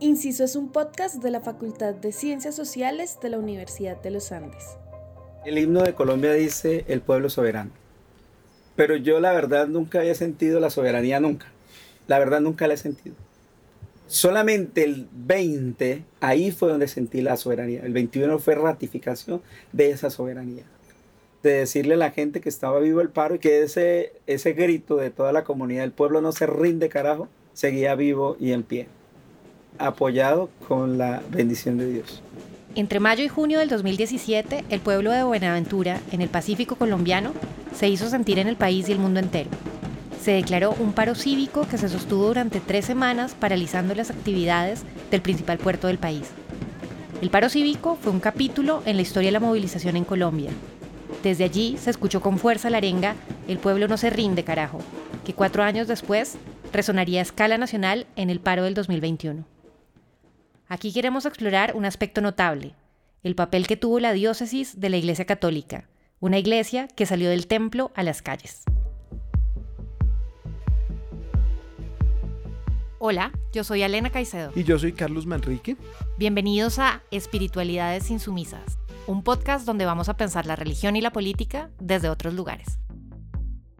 Inciso es un podcast de la Facultad de Ciencias Sociales de la Universidad de los Andes. El himno de Colombia dice el pueblo soberano. Pero yo la verdad nunca había sentido la soberanía, nunca. La verdad nunca la he sentido. Solamente el 20, ahí fue donde sentí la soberanía. El 21 fue ratificación de esa soberanía. De decirle a la gente que estaba vivo el paro y que ese, ese grito de toda la comunidad, del pueblo no se rinde carajo, seguía vivo y en pie, apoyado con la bendición de Dios. Entre mayo y junio del 2017, el pueblo de Buenaventura, en el Pacífico colombiano, se hizo sentir en el país y el mundo entero. Se declaró un paro cívico que se sostuvo durante tres semanas, paralizando las actividades del principal puerto del país. El paro cívico fue un capítulo en la historia de la movilización en Colombia. Desde allí se escuchó con fuerza la arenga El pueblo no se rinde, carajo, que cuatro años después resonaría a escala nacional en el paro del 2021. Aquí queremos explorar un aspecto notable, el papel que tuvo la diócesis de la Iglesia Católica, una iglesia que salió del templo a las calles. Hola, yo soy Elena Caicedo. Y yo soy Carlos Manrique. Bienvenidos a Espiritualidades Insumisas, un podcast donde vamos a pensar la religión y la política desde otros lugares.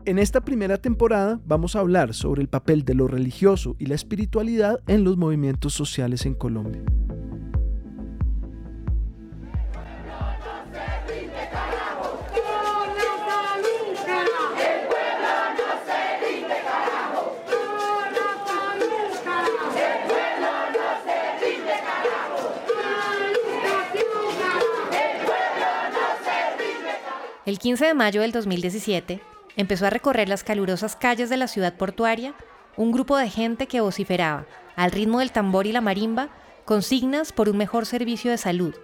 En esta primera temporada vamos a hablar sobre el papel de lo religioso y la espiritualidad en los movimientos sociales en Colombia. El 15 de mayo del 2017, empezó a recorrer las calurosas calles de la ciudad portuaria un grupo de gente que vociferaba, al ritmo del tambor y la marimba, consignas por un mejor servicio de salud,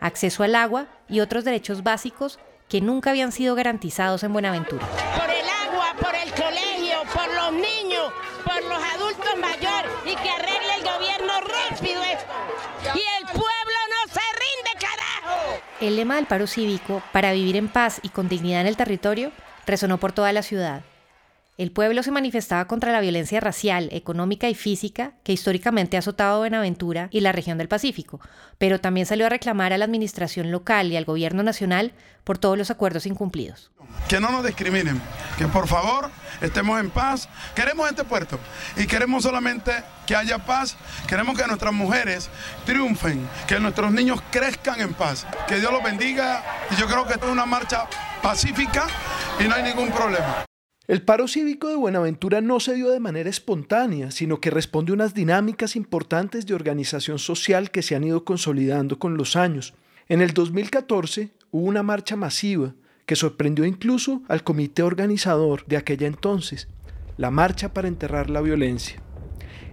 acceso al agua y otros derechos básicos que nunca habían sido garantizados en Buenaventura. Por el agua, por el colegio, por los niños, por los adultos mayores y que arregle el gobierno rápido esto. Y el pueblo no se rinde, carajo. El lema del paro cívico, para vivir en paz y con dignidad en el territorio, resonó por toda la ciudad. El pueblo se manifestaba contra la violencia racial, económica y física que históricamente ha azotado Buenaventura y la región del Pacífico, pero también salió a reclamar a la administración local y al gobierno nacional por todos los acuerdos incumplidos. Que no nos discriminen, que por favor estemos en paz. Queremos este puerto y queremos solamente que haya paz. Queremos que nuestras mujeres triunfen, que nuestros niños crezcan en paz. Que Dios los bendiga y yo creo que esto es una marcha pacífica y no hay ningún problema. El paro cívico de Buenaventura no se dio de manera espontánea, sino que responde a unas dinámicas importantes de organización social que se han ido consolidando con los años. En el 2014 hubo una marcha masiva que sorprendió incluso al comité organizador de aquella entonces, la Marcha para Enterrar la Violencia.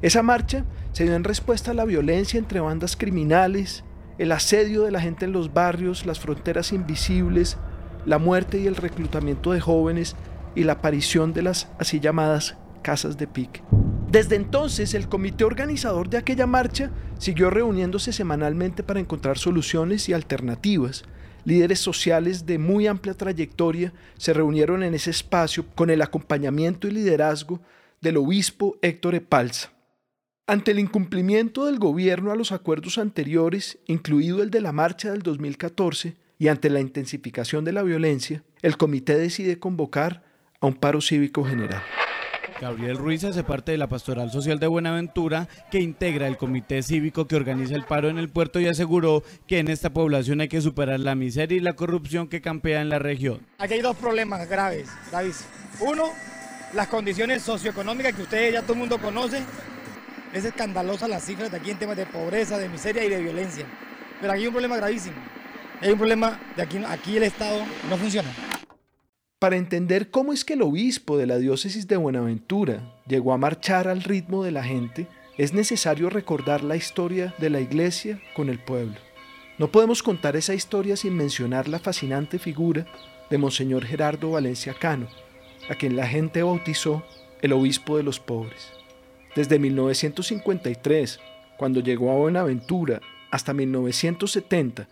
Esa marcha se dio en respuesta a la violencia entre bandas criminales, el asedio de la gente en los barrios, las fronteras invisibles, la muerte y el reclutamiento de jóvenes y la aparición de las así llamadas casas de pique. Desde entonces, el comité organizador de aquella marcha siguió reuniéndose semanalmente para encontrar soluciones y alternativas. Líderes sociales de muy amplia trayectoria se reunieron en ese espacio con el acompañamiento y liderazgo del obispo Héctor Epalza. Ante el incumplimiento del gobierno a los acuerdos anteriores, incluido el de la marcha del 2014, y ante la intensificación de la violencia, el comité decide convocar a un paro cívico general. Gabriel Ruiz hace parte de la Pastoral Social de Buenaventura, que integra el comité cívico que organiza el paro en el puerto y aseguró que en esta población hay que superar la miseria y la corrupción que campea en la región. Aquí hay dos problemas graves, graves. Uno, las condiciones socioeconómicas que ustedes ya todo el mundo conoce. Es escandalosa las cifras de aquí en temas de pobreza, de miseria y de violencia. Pero aquí hay un problema gravísimo. Hay un problema de aquí, aquí el Estado no funciona. Para entender cómo es que el obispo de la diócesis de Buenaventura llegó a marchar al ritmo de la gente, es necesario recordar la historia de la iglesia con el pueblo. No podemos contar esa historia sin mencionar la fascinante figura de Monseñor Gerardo Valencia Cano, a quien la gente bautizó el obispo de los pobres. Desde 1953, cuando llegó a Buenaventura, hasta 1970,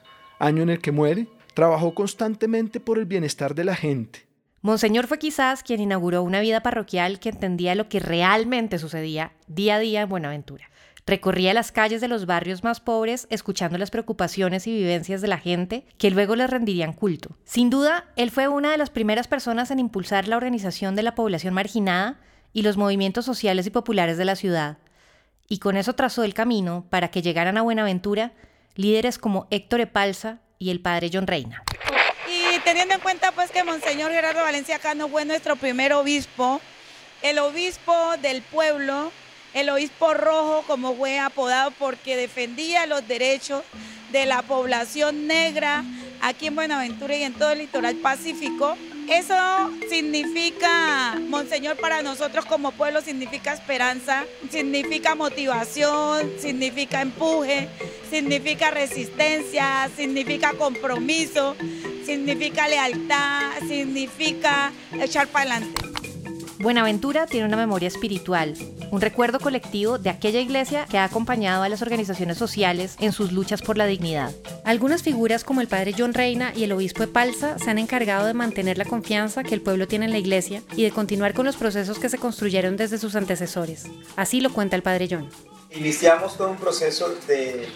año en el que muere, trabajó constantemente por el bienestar de la gente. Monseñor fue quizás quien inauguró una vida parroquial que entendía lo que realmente sucedía día a día en Buenaventura. Recorría las calles de los barrios más pobres escuchando las preocupaciones y vivencias de la gente que luego les rendirían culto. Sin duda, él fue una de las primeras personas en impulsar la organización de la población marginada y los movimientos sociales y populares de la ciudad. Y con eso trazó el camino para que llegaran a Buenaventura líderes como Héctor Epalza y el padre John Reina. Y teniendo en cuenta pues que Monseñor Gerardo Valencia Cano fue nuestro primer obispo, el obispo del pueblo, el obispo rojo, como fue apodado, porque defendía los derechos de la población negra aquí en Buenaventura y en todo el litoral pacífico. Eso significa, Monseñor, para nosotros como pueblo significa esperanza, significa motivación, significa empuje, significa resistencia, significa compromiso, significa lealtad, significa echar para adelante. Buenaventura tiene una memoria espiritual, un recuerdo colectivo de aquella iglesia que ha acompañado a las organizaciones sociales en sus luchas por la dignidad. Algunas figuras como el padre John Reina y el obispo Epalza se han encargado de mantener la confianza que el pueblo tiene en la iglesia y de continuar con los procesos que se construyeron desde sus antecesores. Así lo cuenta el padre John. Iniciamos todo un proceso de,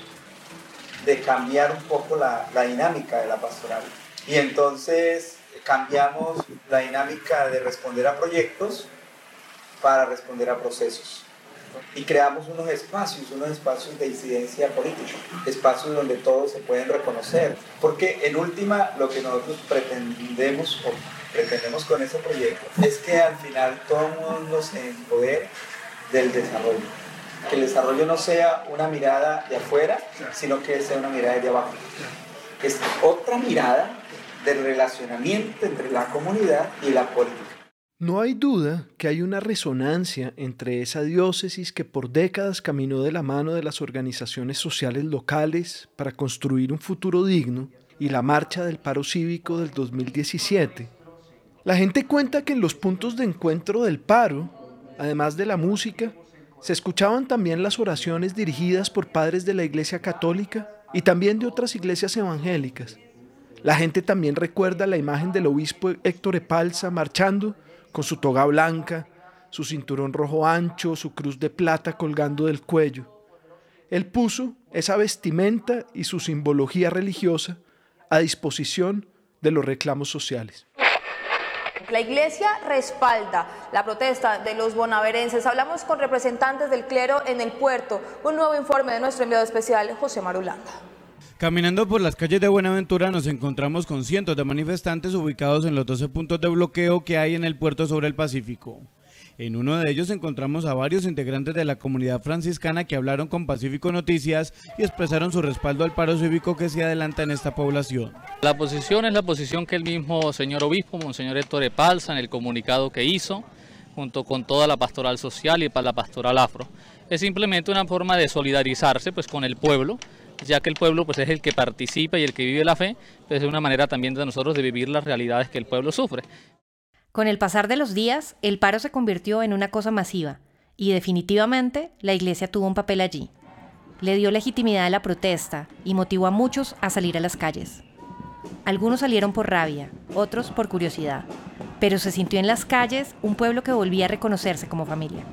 de cambiar un poco la, la dinámica de la pastoral y entonces cambiamos la dinámica de responder a proyectos para responder a procesos. Y creamos unos espacios, unos espacios de incidencia política, espacios donde todos se pueden reconocer. Porque en última lo que nosotros pretendemos o pretendemos con ese proyecto es que al final todo el mundo se empodere del desarrollo. Que el desarrollo no sea una mirada de afuera, sino que sea una mirada de abajo. Es otra mirada relacionamiento entre la comunidad y la política. No hay duda que hay una resonancia entre esa diócesis que por décadas caminó de la mano de las organizaciones sociales locales para construir un futuro digno y la marcha del paro cívico del 2017. La gente cuenta que en los puntos de encuentro del paro, además de la música, se escuchaban también las oraciones dirigidas por padres de la Iglesia Católica y también de otras iglesias evangélicas. La gente también recuerda la imagen del obispo Héctor Epalza marchando con su toga blanca, su cinturón rojo ancho, su cruz de plata colgando del cuello. Él puso esa vestimenta y su simbología religiosa a disposición de los reclamos sociales. La iglesia respalda la protesta de los bonaverenses. Hablamos con representantes del clero en el puerto. Un nuevo informe de nuestro enviado especial, José Marulanda. Caminando por las calles de Buenaventura nos encontramos con cientos de manifestantes ubicados en los 12 puntos de bloqueo que hay en el puerto sobre el Pacífico. En uno de ellos encontramos a varios integrantes de la comunidad franciscana que hablaron con Pacífico Noticias y expresaron su respaldo al paro cívico que se adelanta en esta población. La posición es la posición que el mismo señor obispo, Monseñor Héctor Epalza, en el comunicado que hizo, junto con toda la pastoral social y para la pastoral afro. Es simplemente una forma de solidarizarse pues, con el pueblo, ya que el pueblo pues, es el que participa y el que vive la fe, pues es una manera también de nosotros de vivir las realidades que el pueblo sufre. Con el pasar de los días, el paro se convirtió en una cosa masiva y definitivamente la iglesia tuvo un papel allí. Le dio legitimidad a la protesta y motivó a muchos a salir a las calles. Algunos salieron por rabia, otros por curiosidad, pero se sintió en las calles un pueblo que volvía a reconocerse como familia.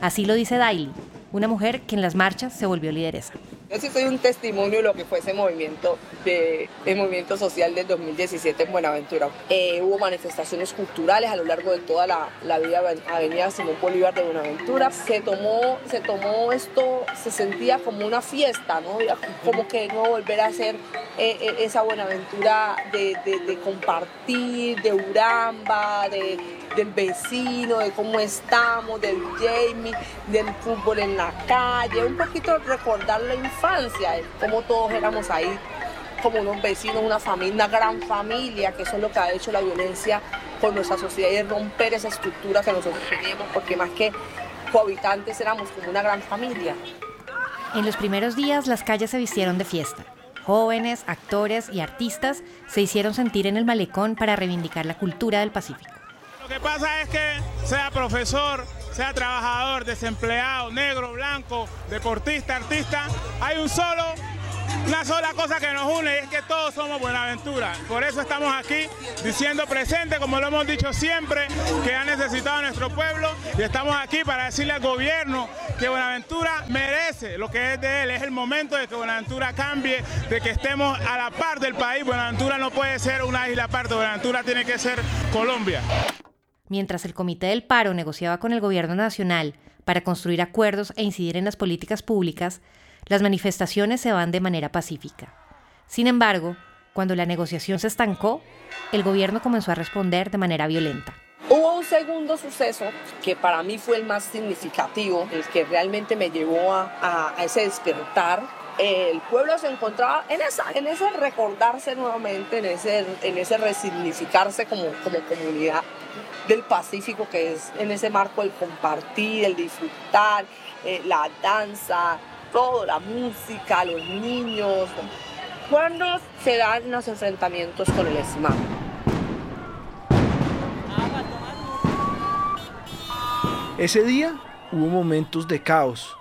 Así lo dice Daily, una mujer que en las marchas se volvió lideresa. Yo sí soy un testimonio de lo que fue ese movimiento, de, el movimiento social del 2017 en Buenaventura. Eh, hubo manifestaciones culturales a lo largo de toda la, la vía Avenida Simón Bolívar de Buenaventura. Se tomó, se tomó esto, se sentía como una fiesta, ¿no? como que no volver a ser eh, eh, esa Buenaventura de, de compartir, de Uramba, de, del vecino, de cómo estamos, del Jamie, del fútbol en la calle, un poquito recordar la infancia, cómo todos éramos ahí como unos vecinos, una familia, una gran familia, que eso es lo que ha hecho la violencia con nuestra sociedad y romper esa estructura que nosotros teníamos, porque más que cohabitantes éramos como una gran familia. En los primeros días las calles se vistieron de fiesta. Jóvenes, actores y artistas se hicieron sentir en el malecón para reivindicar la cultura del Pacífico. Lo que pasa es que sea profesor, sea trabajador, desempleado, negro, blanco, deportista, artista, hay una sola cosa que nos une y es que todos somos Buenaventura. Por eso estamos aquí diciendo presente, como lo hemos dicho siempre, que ha necesitado nuestro pueblo y estamos aquí para decirle al gobierno que Buenaventura merece lo que es de él. Es el momento de que Buenaventura cambie, de que estemos a la par del país. Buenaventura no puede ser una isla aparte, Buenaventura tiene que ser Colombia. Mientras el Comité del Paro negociaba con el Gobierno Nacional para construir acuerdos e incidir en las políticas públicas, las manifestaciones se van de manera pacífica. Sin embargo, cuando la negociación se estancó, el gobierno comenzó a responder de manera violenta. Hubo un segundo suceso que para mí fue el más significativo, el que realmente me llevó a, ese despertar. El pueblo se encontraba en, esa, en ese recordarse nuevamente, en ese, en ese resignificarse como, como comunidad del Pacífico, que es en ese marco el compartir, el disfrutar, eh, la danza, todo, la música, los niños. Cuando se dan los enfrentamientos con el ESMAD? Ese día hubo momentos de caos.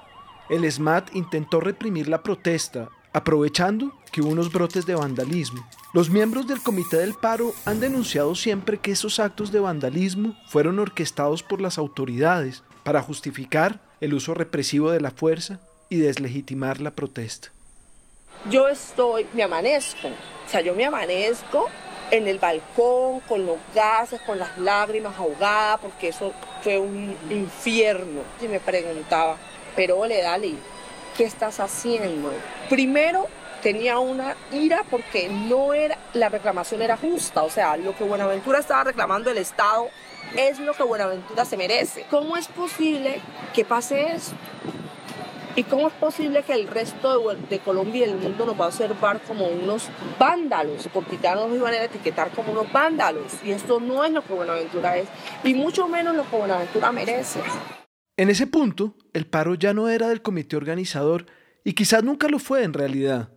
El SMAT intentó reprimir la protesta, aprovechando que hubo unos brotes de vandalismo. Los miembros del Comité del Paro han denunciado siempre que esos actos de vandalismo fueron orquestados por las autoridades para justificar el uso represivo de la fuerza y deslegitimar la protesta. Yo estoy, me amanezco, o sea, yo me amanezco en el balcón con los gases, con las lágrimas ahogadas, porque eso fue un infierno. Y me preguntaba, pero ole, Dali, ¿qué estás haciendo? Primero tenía una ira porque no era, la reclamación era justa, o sea, lo que Buenaventura estaba reclamando el Estado es lo que Buenaventura se merece. ¿Cómo es posible que pase eso? ¿Y cómo es posible que el resto de, Colombia y el mundo nos va a observar como unos vándalos? Porque ya nos iban a etiquetar como unos vándalos. Y esto no es lo que Buenaventura es, y mucho menos lo que Buenaventura merece. En ese punto, el paro ya no era del comité organizador y quizás nunca lo fue en realidad.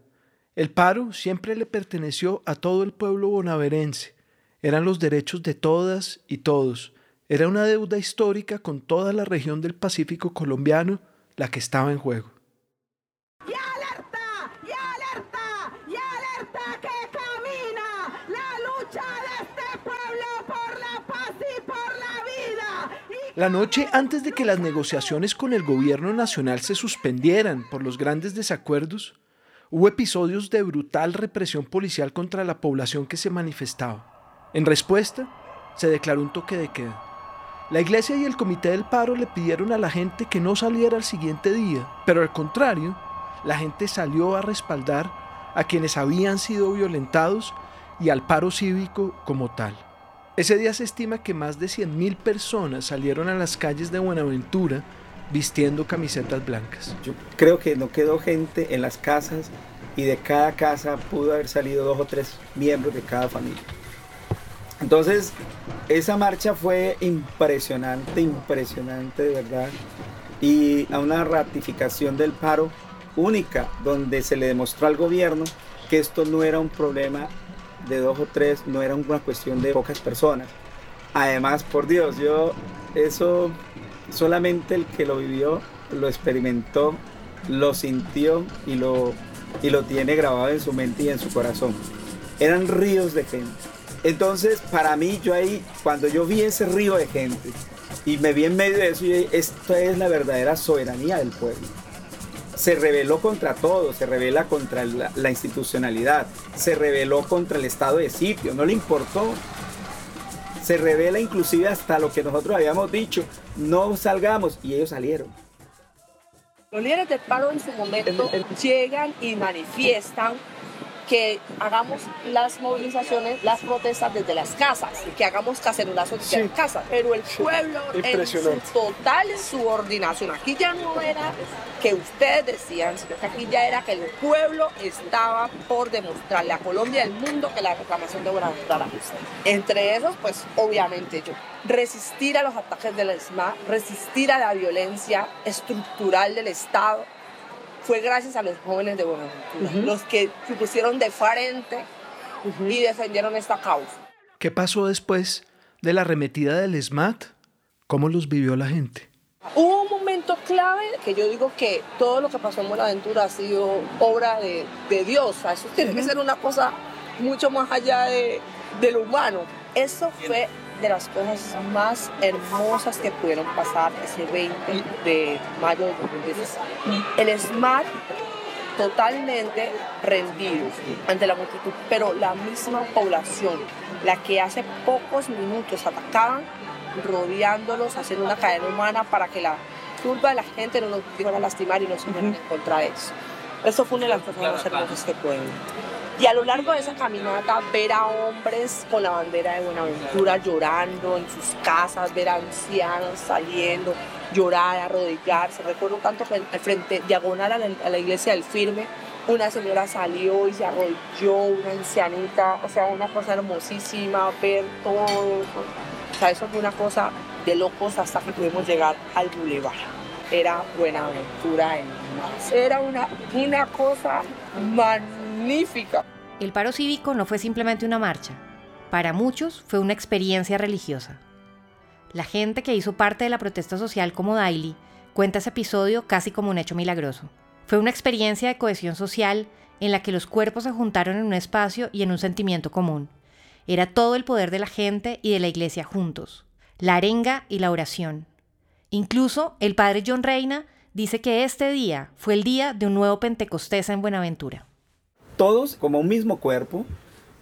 El paro siempre le perteneció a todo el pueblo bonaverense. Eran los derechos de todas y todos. Era una deuda histórica con toda la región del Pacífico colombiano la que estaba en juego. ¡Y alerta! ¡Y alerta! ¡Y alerta que camina la lucha de este pueblo por la paz y por la vida! La noche antes de que las negociaciones con el gobierno nacional se suspendieran por los grandes desacuerdos, hubo episodios de brutal represión policial contra la población que se manifestaba. En respuesta, se declaró un toque de queda. La iglesia y el comité del paro le pidieron a la gente que no saliera al siguiente día, pero al contrario, la gente salió a respaldar a quienes habían sido violentados y al paro cívico como tal. Ese día se estima que más de 100.000 personas salieron a las calles de Buenaventura vistiendo camisetas blancas. Yo creo que no quedó gente en las casas y de cada casa pudo haber salido dos o tres miembros de cada familia. Entonces, esa marcha fue impresionante, impresionante de verdad. Y a una ratificación del paro única, donde se le demostró al gobierno que esto no era un problema de dos o tres, no era una cuestión de pocas personas. Además, por Dios, yo eso solamente el que lo vivió, lo experimentó, lo sintió y lo, y lo tiene grabado en su mente y en su corazón. Eran ríos de gente entonces, para mí, yo ahí, cuando yo vi ese río de gente y me vi en medio de eso, yo esto es la verdadera soberanía del pueblo. Se rebeló contra todo, se rebela contra la, la institucionalidad, se rebeló contra el estado de sitio, no le importó. Se revela inclusive hasta lo que nosotros habíamos dicho, no salgamos, y ellos salieron. Los líderes del paro en su momento llegan y manifiestan que hagamos las movilizaciones, las protestas desde las casas, que hagamos cacerolazo desde las casas, pero el pueblo en su total subordinación, aquí ya no era que ustedes decían, sino que aquí ya era que el pueblo estaba por demostrarle a Colombia y al mundo que la reclamación de Buenaventura era justa. Entre esos, pues obviamente yo, resistir a los ataques del ESMA, resistir a la violencia estructural del Estado, fue gracias a los jóvenes de Buenaventura, los que se pusieron de frente y defendieron esta causa. ¿Qué pasó después de la arremetida del SMAT? ¿Cómo los vivió la gente? Hubo un momento clave que yo digo que todo lo que pasó en Buenaventura ha sido obra de, Dios. eso tiene que ser una cosa mucho más allá de, de lo humano. Eso fue de las cosas más hermosas que pudieron pasar ese 20 de mayo de 2016. El SMART totalmente rendido ante la multitud, pero la misma población, la que hace pocos minutos atacaban, rodeándolos, haciendo una cadena humana para que la turba de la gente no nos fuera a lastimar y no se en contra de eso. Eso fue una de las cosas más hermosas que pueden. Y a lo largo de esa caminata, ver a hombres con la bandera de Buenaventura llorando en sus casas, ver a ancianos saliendo, llorar, arrodillarse. Recuerdo tanto al frente, diagonal a la, iglesia del Firme, una señora salió y se arrodilló, una ancianita, o sea, una cosa hermosísima, ver todo. O sea, eso fue una cosa de locos hasta que pudimos llegar al bulevar. Era Buenaventura en más. Era una, una cosa El paro cívico no fue simplemente una marcha. Para muchos fue una experiencia religiosa. La gente que hizo parte de la protesta social como Daily cuenta ese episodio casi como un hecho milagroso. Fue una experiencia de cohesión social en la que los cuerpos se juntaron en un espacio y en un sentimiento común. Era todo el poder de la gente y de la iglesia juntos, la arenga y la oración. Incluso el padre John Reina dice que este día fue el día de un nuevo Pentecostés en Buenaventura. Todos como un mismo cuerpo,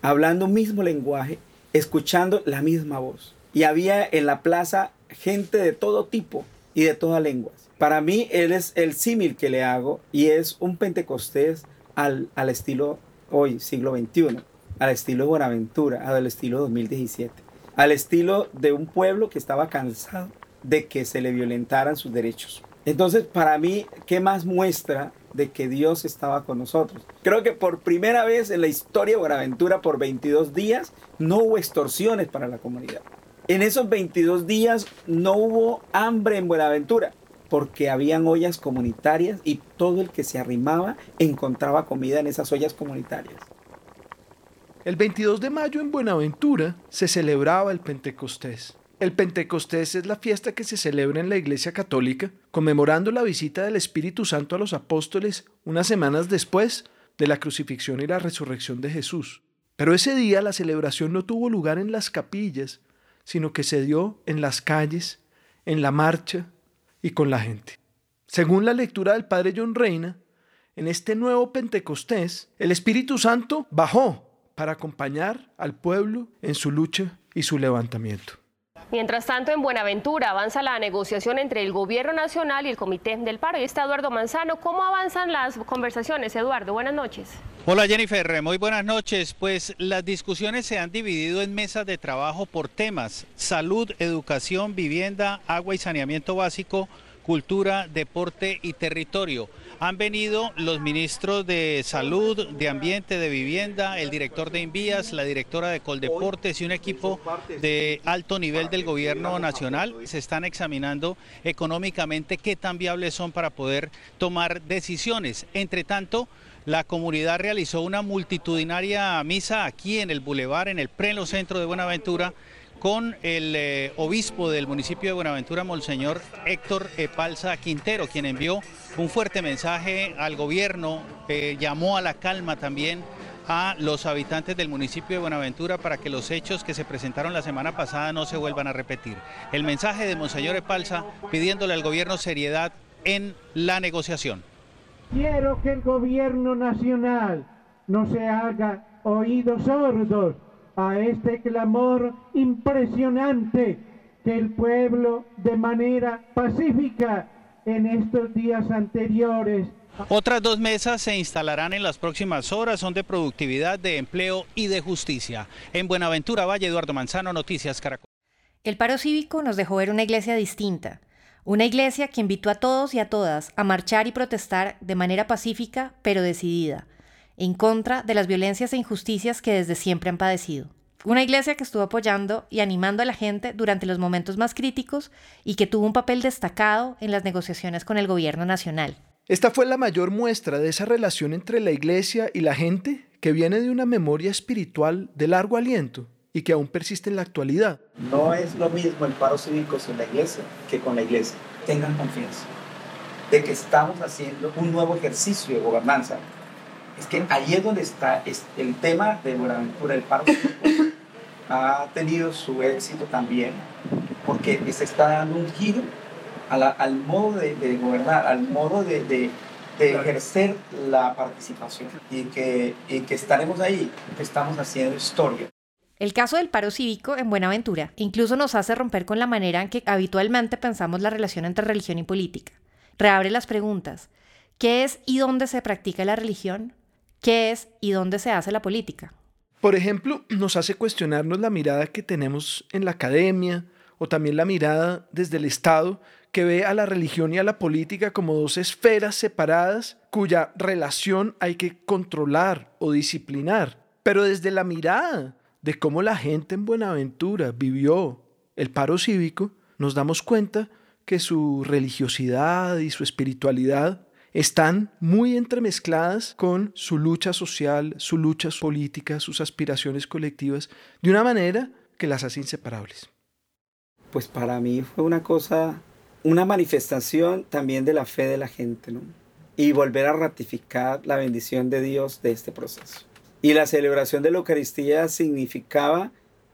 hablando un mismo lenguaje, escuchando la misma voz. Y había en la plaza gente de todo tipo y de todas lenguas. Para mí, él es el símil que le hago y es un Pentecostés al, al estilo hoy, siglo XXI, al estilo Buenaventura, al estilo 2017, al estilo de un pueblo que estaba cansado de que se le violentaran sus derechos. Entonces, para mí, ¿qué más muestra de que Dios estaba con nosotros? Creo que por primera vez en la historia de Buenaventura, por 22 días, no hubo extorsiones para la comunidad. En esos 22 días no hubo hambre en Buenaventura, porque habían ollas comunitarias y todo el que se arrimaba encontraba comida en esas ollas comunitarias. El 22 de mayo en Buenaventura se celebraba el Pentecostés. El Pentecostés es la fiesta que se celebra en la Iglesia Católica, conmemorando la visita del Espíritu Santo a los apóstoles unas semanas después de la crucifixión y la resurrección de Jesús. Pero ese día la celebración no tuvo lugar en las capillas, sino que se dio en las calles, en la marcha y con la gente. Según la lectura del Padre John Reina, en este nuevo Pentecostés, el Espíritu Santo bajó para acompañar al pueblo en su lucha y su levantamiento. Mientras tanto, en Buenaventura avanza la negociación entre el Gobierno Nacional y el Comité del Paro. Y está Eduardo Manzano. ¿Cómo avanzan las conversaciones, Eduardo? Buenas noches. Hola Jennifer, muy buenas noches. Pues las discusiones se han dividido en mesas de trabajo por temas, salud, educación, vivienda, agua y saneamiento básico, cultura, deporte y territorio. Han venido los ministros de Salud, de Ambiente, de Vivienda, el director de Envías, la directora de Coldeportes y un equipo de alto nivel del gobierno nacional. Se están examinando económicamente qué tan viables son para poder tomar decisiones. Entre tanto, la comunidad realizó una multitudinaria misa aquí en el bulevar, en el pleno centro de Buenaventura, con el eh, obispo del municipio de Buenaventura, Monseñor Héctor Epalza Quintero, quien envió un fuerte mensaje al gobierno, llamó a la calma también a los habitantes del municipio de Buenaventura para que los hechos que se presentaron la semana pasada no se vuelvan a repetir. El mensaje de Monseñor Epalza pidiéndole al gobierno seriedad en la negociación. Quiero que el gobierno nacional no se haga oídos sordos a este clamor impresionante que el pueblo de manera pacífica en estos días anteriores otras dos mesas se instalarán en las próximas horas, son de productividad, de empleo y de justicia. En Buenaventura, Valle Eduardo Manzano, Noticias Caracol. El paro cívico nos dejó ver una iglesia distinta, una iglesia que invitó a todos y a todas a marchar y protestar de manera pacífica pero decidida, en contra de las violencias e injusticias que desde siempre han padecido. Una iglesia que estuvo apoyando y animando a la gente durante los momentos más críticos y que tuvo un papel destacado en las negociaciones con el gobierno nacional. Esta fue la mayor muestra de esa relación entre la iglesia y la gente que viene de una memoria espiritual de largo aliento y que aún persiste en la actualidad. No es lo mismo el paro cívico sin la iglesia que con la iglesia. Tengan confianza de que estamos haciendo un nuevo ejercicio de gobernanza es que ahí es donde está el tema de Buenaventura, el paro. ha tenido su éxito también, porque se está dando un giro al modo de, gobernar, al modo de, ejercer la participación y que, y que estaremos ahí, que estamos haciendo historia. El caso del paro cívico en Buenaventura incluso nos hace romper con la manera en que habitualmente pensamos la relación entre religión y política. Reabre las preguntas. ¿Qué es y dónde se practica la religión? ¿Qué es y dónde se hace la política? Por ejemplo, nos hace cuestionarnos la mirada que tenemos en la academia o también la mirada desde el Estado que ve a la religión y a la política como dos esferas separadas cuya relación hay que controlar o disciplinar. Pero desde la mirada de cómo la gente en Buenaventura vivió el paro cívico, nos damos cuenta que su religiosidad y su espiritualidad están muy entremezcladas con su lucha social, su lucha política, sus aspiraciones colectivas, de una manera que las hace inseparables. Pues para mí fue una cosa, una manifestación también de la fe de la gente, ¿no? Y volver a ratificar la bendición de Dios de este proceso. Y la celebración de la Eucaristía significaba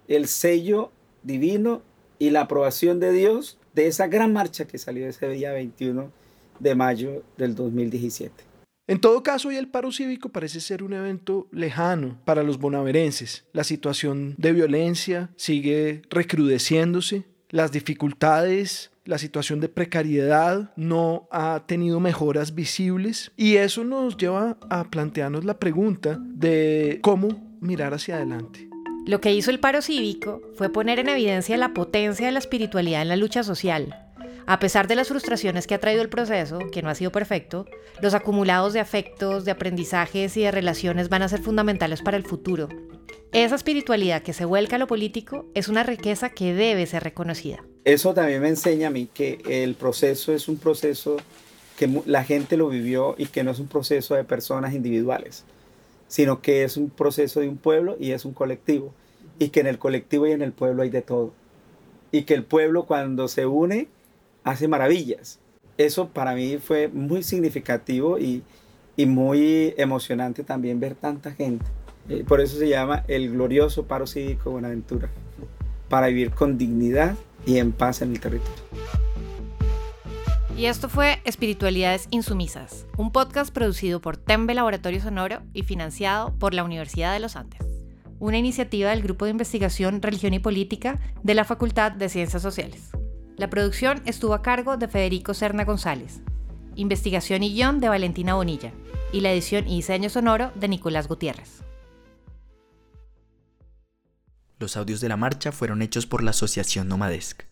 el sello divino y la aprobación de Dios de esa gran marcha que salió ese día 21 de mayo del 2017. En todo caso, hoy el paro cívico parece ser un evento lejano para los bonaverenses. La situación de violencia sigue recrudeciéndose, las dificultades, la situación de precariedad no ha tenido mejoras visibles y eso nos lleva a plantearnos la pregunta de cómo mirar hacia adelante. Lo que hizo el paro cívico fue poner en evidencia la potencia de la espiritualidad en la lucha social. A pesar de las frustraciones que ha traído el proceso, que no ha sido perfecto, los acumulados de afectos, de aprendizajes y de relaciones van a ser fundamentales para el futuro. Esa espiritualidad que se vuelca a lo político es una riqueza que debe ser reconocida. Eso también me enseña a mí que el proceso es un proceso que la gente lo vivió y que no es un proceso de personas individuales sino que es un proceso de un pueblo y es un colectivo, y que en el colectivo y en el pueblo hay de todo, y que el pueblo cuando se une hace maravillas. Eso para mí fue muy significativo y, muy emocionante también ver tanta gente. Eh, por eso se llama el glorioso paro cívico Buenaventura, para vivir con dignidad y en paz en el territorio. Y esto fue Espiritualidades Insumisas, un podcast producido por Tembe Laboratorio Sonoro y financiado por la Universidad de los Andes, una iniciativa del Grupo de Investigación Religión y Política de la Facultad de Ciencias Sociales. La producción estuvo a cargo de Federico Serna González, investigación y guion de Valentina Bonilla, y la edición y diseño sonoro de Nicolás Gutiérrez. Los audios de la marcha fueron hechos por la Asociación Nomadesc.